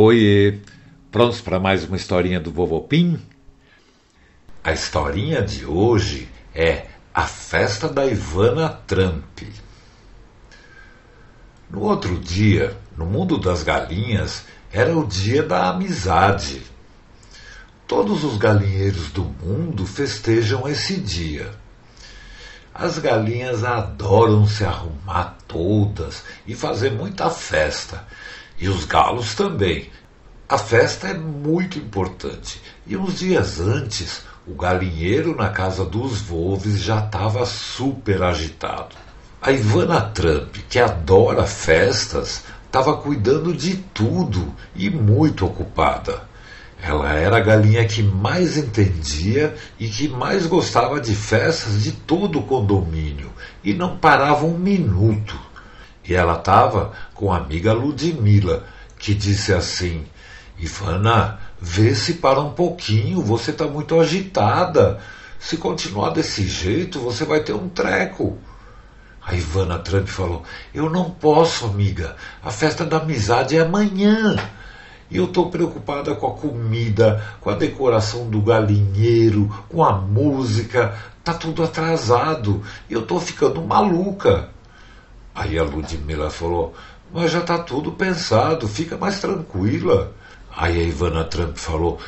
Oiê! Prontos para mais uma historinha do Vovô Pim? A historinha de hoje é A Festa da Ivana Trump. No outro dia, no mundo das galinhas, era o dia da amizade. Todos os galinheiros do mundo festejam esse dia. As galinhas adoram se arrumar todas e fazer muita festa. E os galos também. A festa é muito importante. E uns dias antes, o galinheiro na casa dos Volves já estava super agitado. A Ivana Trump, que adora festas, estava cuidando de tudo e muito ocupada. Ela era a galinha que mais entendia e que mais gostava de festas de todo o condomínio e não parava um minuto. E ela estava com a amiga Ludmila, que disse assim: Ivana, vê se para um pouquinho, você está muito agitada. Se continuar desse jeito, você vai ter um treco. A Ivana Trump falou: Eu não posso, amiga. A festa da amizade é amanhã. E eu estou preocupada com a comida, com a decoração do galinheiro, com a música. Tá tudo atrasado. E eu estou ficando maluca. Aí a Ludmilla falou: Mas já está tudo pensado, fica mais tranquila. Aí a Ivana Trump falou: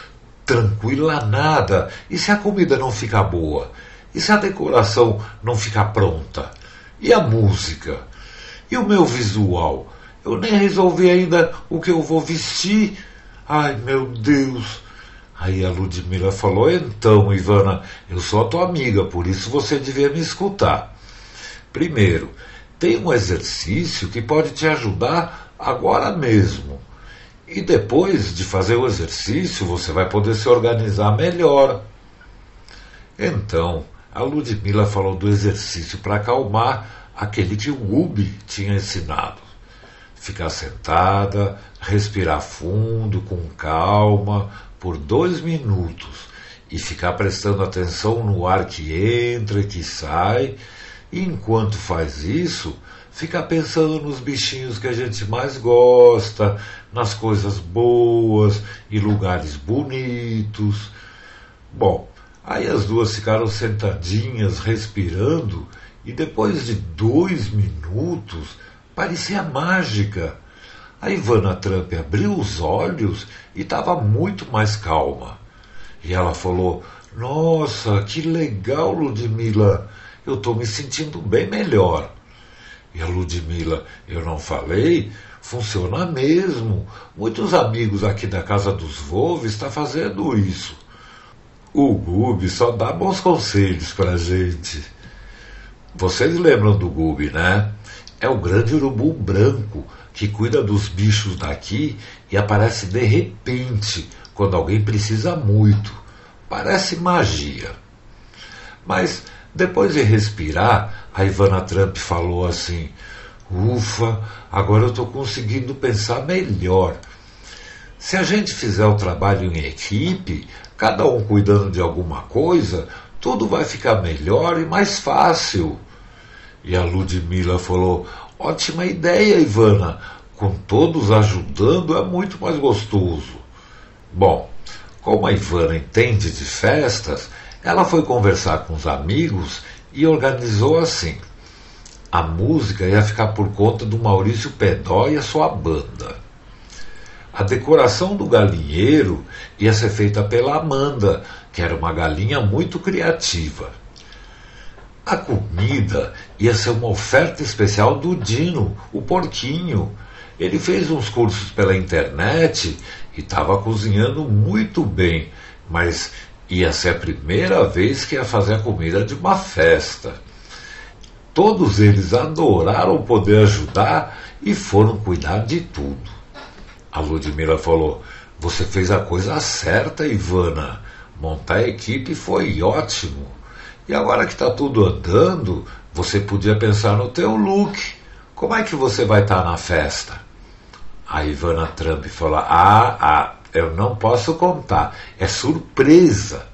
Tranquila nada. E se a comida não ficar boa? E se a decoração não ficar pronta? E a música? E o meu visual? Eu nem resolvi ainda o que eu vou vestir. Ai, meu Deus. Aí a Ludmilla falou: Então, Ivana, eu sou a tua amiga, por isso você devia me escutar. Primeiro, tem um exercício que pode te ajudar agora mesmo. E depois de fazer o exercício, você vai poder se organizar melhor. Então, a Ludmilla falou do exercício para acalmar aquele que o Gubi tinha ensinado ficar sentada, respirar fundo, com calma, por dois minutos e ficar prestando atenção no ar que entra e que sai. E enquanto faz isso, ficar pensando nos bichinhos que a gente mais gosta, nas coisas boas e lugares bonitos. Bom, aí as duas ficaram sentadinhas, respirando, e depois de dois minutos Parecia mágica. A Ivana Trump abriu os olhos e estava muito mais calma. E ela falou: Nossa, que legal, Ludmila. Eu estou me sentindo bem melhor. E a Ludmila: Eu não falei? Funciona mesmo. Muitos amigos aqui da casa dos Volves estão tá fazendo isso. O Gubi só dá bons conselhos para gente. Vocês lembram do Gubi, né? é o grande urubu branco que cuida dos bichos daqui e aparece de repente quando alguém precisa muito. Parece magia. Mas depois de respirar, a Ivana Trump falou assim: Ufa, agora eu estou conseguindo pensar melhor. Se a gente fizer o trabalho em equipe, cada um cuidando de alguma coisa, tudo vai ficar melhor e mais fácil. E a Ludmilla falou: Ótima ideia, Ivana. Com todos ajudando é muito mais gostoso. Bom, como a Ivana entende de festas, ela foi conversar com os amigos e organizou assim. A música ia ficar por conta do Maurício Pedó e a sua banda. A decoração do galinheiro ia ser feita pela Amanda, que era uma galinha muito criativa. A comida ia ser uma oferta especial do Dino, o porquinho. Ele fez uns cursos pela internet e estava cozinhando muito bem, mas ia ser a primeira vez que ia fazer a comida de uma festa. Todos eles adoraram poder ajudar e foram cuidar de tudo. A Ludmila falou: Você fez a coisa certa, Ivana. Montar a equipe foi ótimo. E agora que está tudo andando, você podia pensar no teu look. Como é que você vai estar tá na festa? A Ivana Trump falou: Ah, ah, eu não posso contar, é surpresa.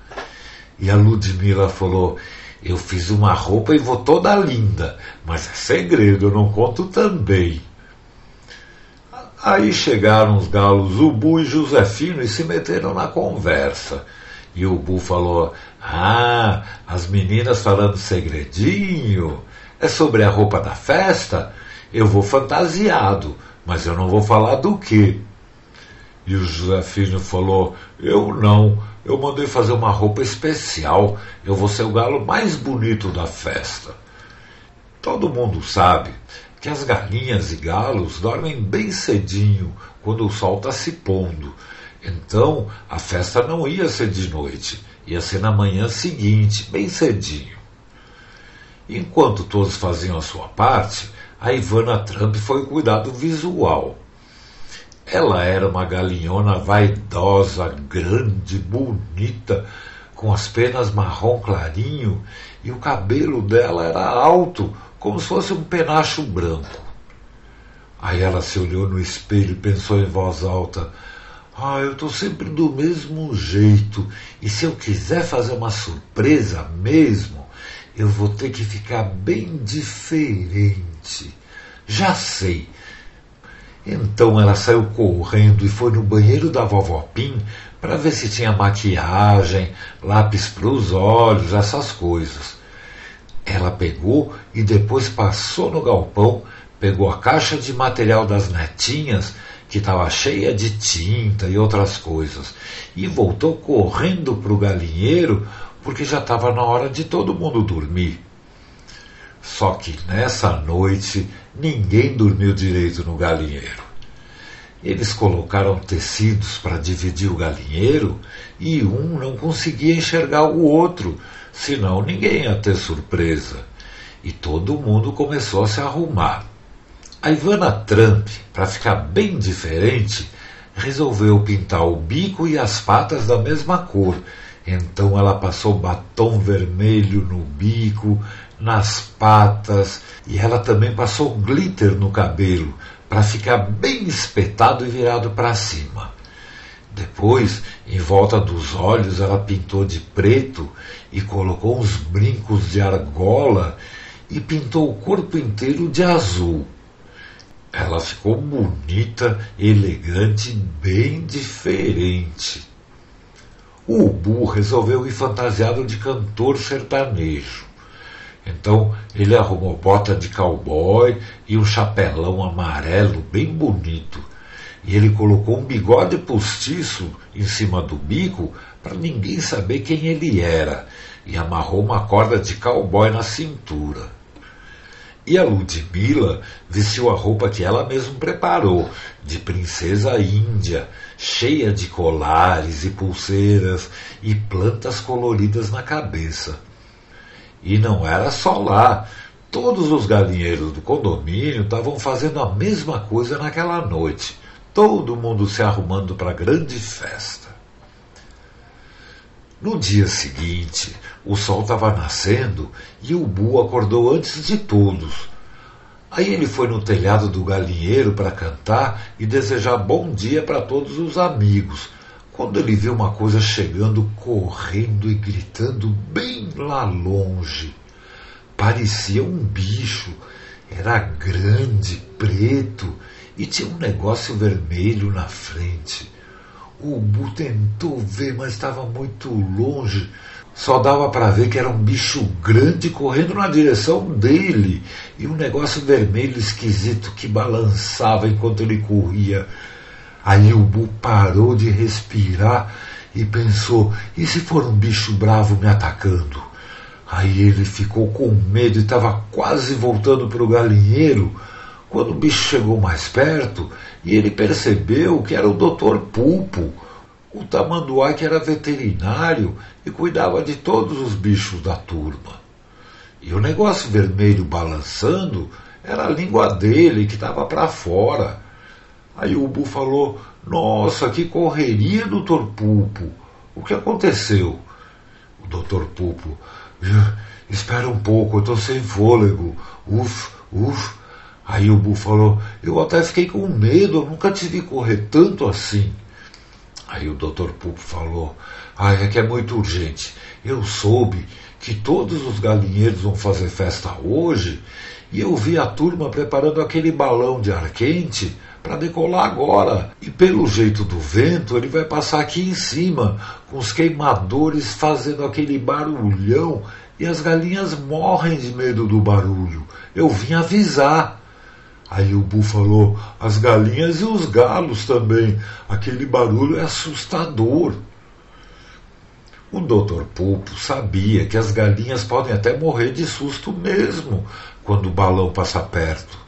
E a Ludmilla falou: Eu fiz uma roupa e vou toda linda, mas é segredo, eu não conto também. Aí chegaram os galos Ubu e Josefino e se meteram na conversa. E o Ubu falou: Ah, as meninas falando segredinho. É sobre a roupa da festa? Eu vou fantasiado, mas eu não vou falar do que. E o Josefino falou: Eu não, eu mandei fazer uma roupa especial. Eu vou ser o galo mais bonito da festa. Todo mundo sabe que as galinhas e galos dormem bem cedinho quando o sol está se pondo. Então a festa não ia ser de noite, ia ser na manhã seguinte, bem cedinho. Enquanto todos faziam a sua parte, a Ivana Trump foi cuidar do visual. Ela era uma galinhona vaidosa, grande, bonita, com as penas marrom clarinho e o cabelo dela era alto, como se fosse um penacho branco. Aí ela se olhou no espelho e pensou em voz alta: Ah, eu estou sempre do mesmo jeito, e se eu quiser fazer uma surpresa mesmo, eu vou ter que ficar bem diferente. Já sei. Então ela saiu correndo e foi no banheiro da vovó Pim para ver se tinha maquiagem, lápis para os olhos, essas coisas. Ela pegou e depois passou no galpão, pegou a caixa de material das netinhas, que estava cheia de tinta e outras coisas, e voltou correndo para o galinheiro, porque já estava na hora de todo mundo dormir. Só que nessa noite ninguém dormiu direito no galinheiro. Eles colocaram tecidos para dividir o galinheiro e um não conseguia enxergar o outro, senão ninguém ia ter surpresa. E todo mundo começou a se arrumar. A Ivana Trump, para ficar bem diferente, resolveu pintar o bico e as patas da mesma cor. Então ela passou batom vermelho no bico, nas patas e ela também passou glitter no cabelo para ficar bem espetado e virado para cima. Depois, em volta dos olhos, ela pintou de preto e colocou uns brincos de argola e pintou o corpo inteiro de azul. Ela ficou bonita, elegante, bem diferente. O Ubu resolveu ir fantasiado de cantor sertanejo. Então ele arrumou bota de cowboy e um chapelão amarelo bem bonito e ele colocou um bigode postiço em cima do bico para ninguém saber quem ele era, e amarrou uma corda de cowboy na cintura. E a Ludmilla vestiu a roupa que ela mesma preparou, de princesa índia, cheia de colares e pulseiras e plantas coloridas na cabeça. E não era só lá. Todos os galinheiros do condomínio estavam fazendo a mesma coisa naquela noite todo mundo se arrumando para a grande festa. No dia seguinte, o sol estava nascendo e o Bu acordou antes de todos. Aí ele foi no telhado do galinheiro para cantar e desejar bom dia para todos os amigos, quando ele viu uma coisa chegando correndo e gritando bem lá longe. Parecia um bicho, era grande, preto e tinha um negócio vermelho na frente. O Bu tentou ver, mas estava muito longe. Só dava para ver que era um bicho grande correndo na direção dele e um negócio vermelho esquisito que balançava enquanto ele corria. Aí o Bu parou de respirar e pensou: e se for um bicho bravo me atacando? Aí ele ficou com medo e estava quase voltando para o galinheiro quando o bicho chegou mais perto e ele percebeu que era o doutor Pulpo, o tamanduá que era veterinário e cuidava de todos os bichos da turma. E o negócio vermelho balançando era a língua dele que estava para fora. Aí o Bu falou: Nossa, que correria, doutor Pulpo! O que aconteceu? O doutor Pulpo: Espera um pouco, eu estou sem fôlego. Uf, uf. Aí o Bu falou: Eu até fiquei com medo, eu nunca te vi correr tanto assim. Aí o doutor Pupo falou: Ah, é que é muito urgente. Eu soube que todos os galinheiros vão fazer festa hoje e eu vi a turma preparando aquele balão de ar quente para decolar agora. E pelo jeito do vento, ele vai passar aqui em cima, com os queimadores fazendo aquele barulhão e as galinhas morrem de medo do barulho. Eu vim avisar. Aí o Bu falou: as galinhas e os galos também. Aquele barulho é assustador. O Dr. Pulpo sabia que as galinhas podem até morrer de susto mesmo quando o balão passa perto.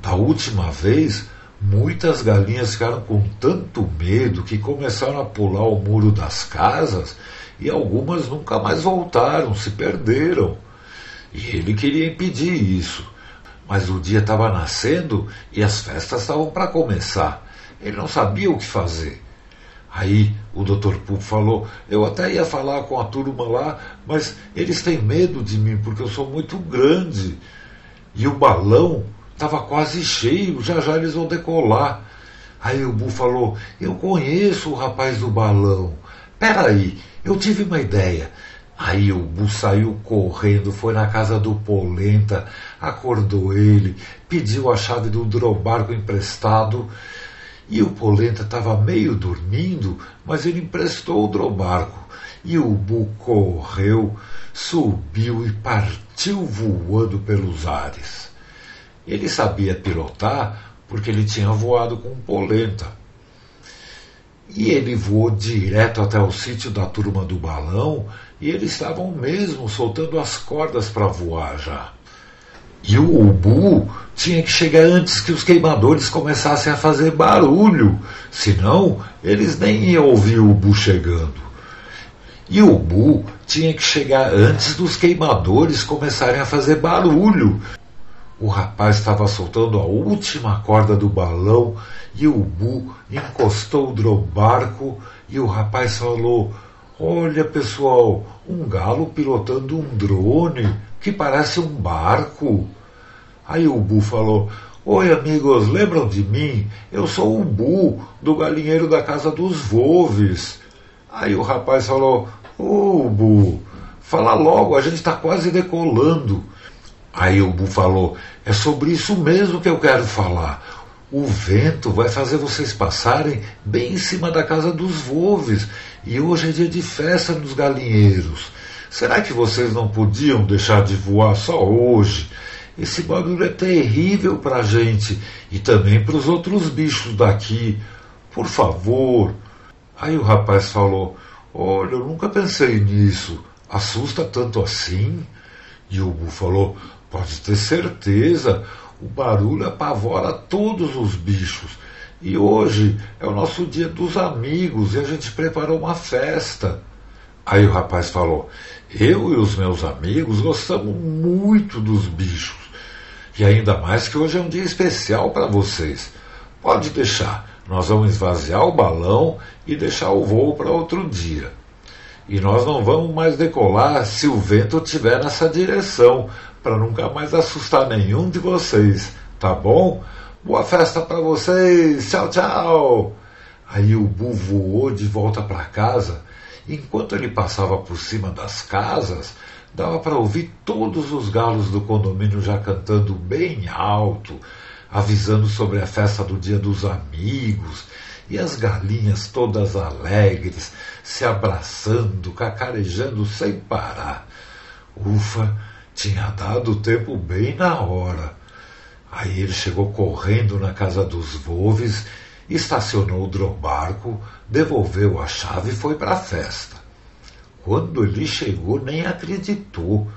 Da última vez, muitas galinhas ficaram com tanto medo que começaram a pular o muro das casas e algumas nunca mais voltaram, se perderam. E ele queria impedir isso. Mas o dia estava nascendo e as festas estavam para começar. Ele não sabia o que fazer. Aí o Dr. Pupo falou: Eu até ia falar com a turma lá, mas eles têm medo de mim porque eu sou muito grande. E o balão estava quase cheio, já já eles vão decolar. Aí o Bu falou: Eu conheço o rapaz do balão. Peraí, eu tive uma ideia. Aí o Bu saiu correndo, foi na casa do Polenta, acordou ele, pediu a chave do drobarco emprestado e o Polenta estava meio dormindo, mas ele emprestou o drobarco. E o Bu correu, subiu e partiu voando pelos ares. Ele sabia pilotar porque ele tinha voado com polenta. E ele voou direto até o sítio da turma do balão e eles estavam mesmo soltando as cordas para voar já. E o ubu tinha que chegar antes que os queimadores começassem a fazer barulho, senão eles nem iam ouvir o ubu chegando. E o ubu tinha que chegar antes dos queimadores começarem a fazer barulho. O rapaz estava soltando a última corda do balão e o ubu encostou o drobarco e o rapaz falou: Olha pessoal, um galo pilotando um drone que parece um barco. Aí o Bu falou: Oi, amigos, lembram de mim? Eu sou o Bu, do galinheiro da casa dos Volves. Aí o rapaz falou: Ô, Bu, fala logo, a gente está quase decolando. Aí o Bu falou: É sobre isso mesmo que eu quero falar. O vento vai fazer vocês passarem bem em cima da casa dos Volves. E hoje é dia de festa nos galinheiros. Será que vocês não podiam deixar de voar só hoje? Esse barulho é terrível para a gente e também para os outros bichos daqui. Por favor. Aí o rapaz falou: Olha, eu nunca pensei nisso. Assusta tanto assim? E o Bu falou: Pode ter certeza. O barulho apavora todos os bichos. E hoje é o nosso dia dos amigos e a gente preparou uma festa. Aí o rapaz falou: Eu e os meus amigos gostamos muito dos bichos. E ainda mais que hoje é um dia especial para vocês. Pode deixar, nós vamos esvaziar o balão e deixar o voo para outro dia. E nós não vamos mais decolar se o vento estiver nessa direção, para nunca mais assustar nenhum de vocês, tá bom? Boa festa para vocês, tchau, tchau! Aí o Bu voou de volta para casa. Enquanto ele passava por cima das casas, dava para ouvir todos os galos do condomínio já cantando bem alto, avisando sobre a festa do Dia dos Amigos, e as galinhas todas alegres, se abraçando, cacarejando sem parar. Ufa, tinha dado o tempo bem na hora. Aí ele chegou correndo na casa dos Volves, estacionou o drobarco, devolveu a chave e foi para a festa. Quando ele chegou, nem acreditou.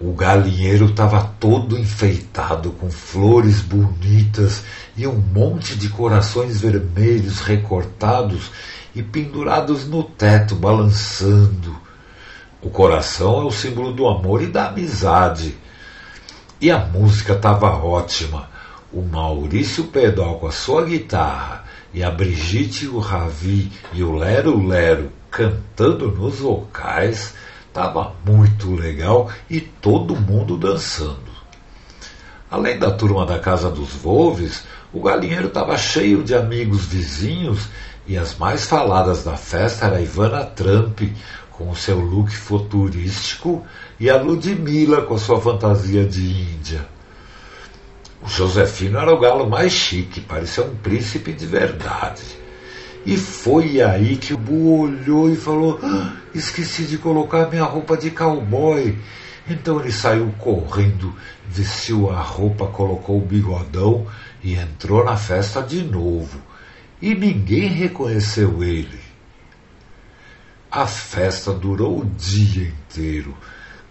O galinheiro estava todo enfeitado com flores bonitas e um monte de corações vermelhos recortados e pendurados no teto, balançando. O coração é o símbolo do amor e da amizade. E a música estava ótima. O Maurício Pedal com a sua guitarra e a Brigitte, o Ravi e o Lero Lero cantando nos vocais, estava muito legal e todo mundo dançando. Além da turma da Casa dos Volves, o galinheiro estava cheio de amigos vizinhos e as mais faladas da festa era Ivana Trump, com o seu look futurístico, e a Ludmilla com a sua fantasia de Índia. O Josefino era o galo mais chique, parecia um príncipe de verdade. E foi aí que o Bu olhou e falou: ah, Esqueci de colocar minha roupa de cowboy. Então ele saiu correndo, vestiu a roupa, colocou o bigodão e entrou na festa de novo. E ninguém reconheceu ele. A festa durou o dia inteiro,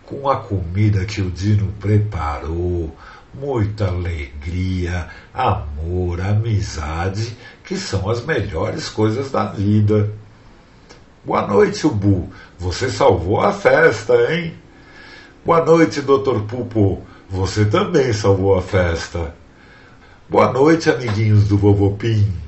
com a comida que o Dino preparou, muita alegria, amor, amizade, que são as melhores coisas da vida. Boa noite, Ubu. Você salvou a festa, hein? Boa noite, Dr. Pupo. Você também salvou a festa. Boa noite, amiguinhos do Vovô Pim.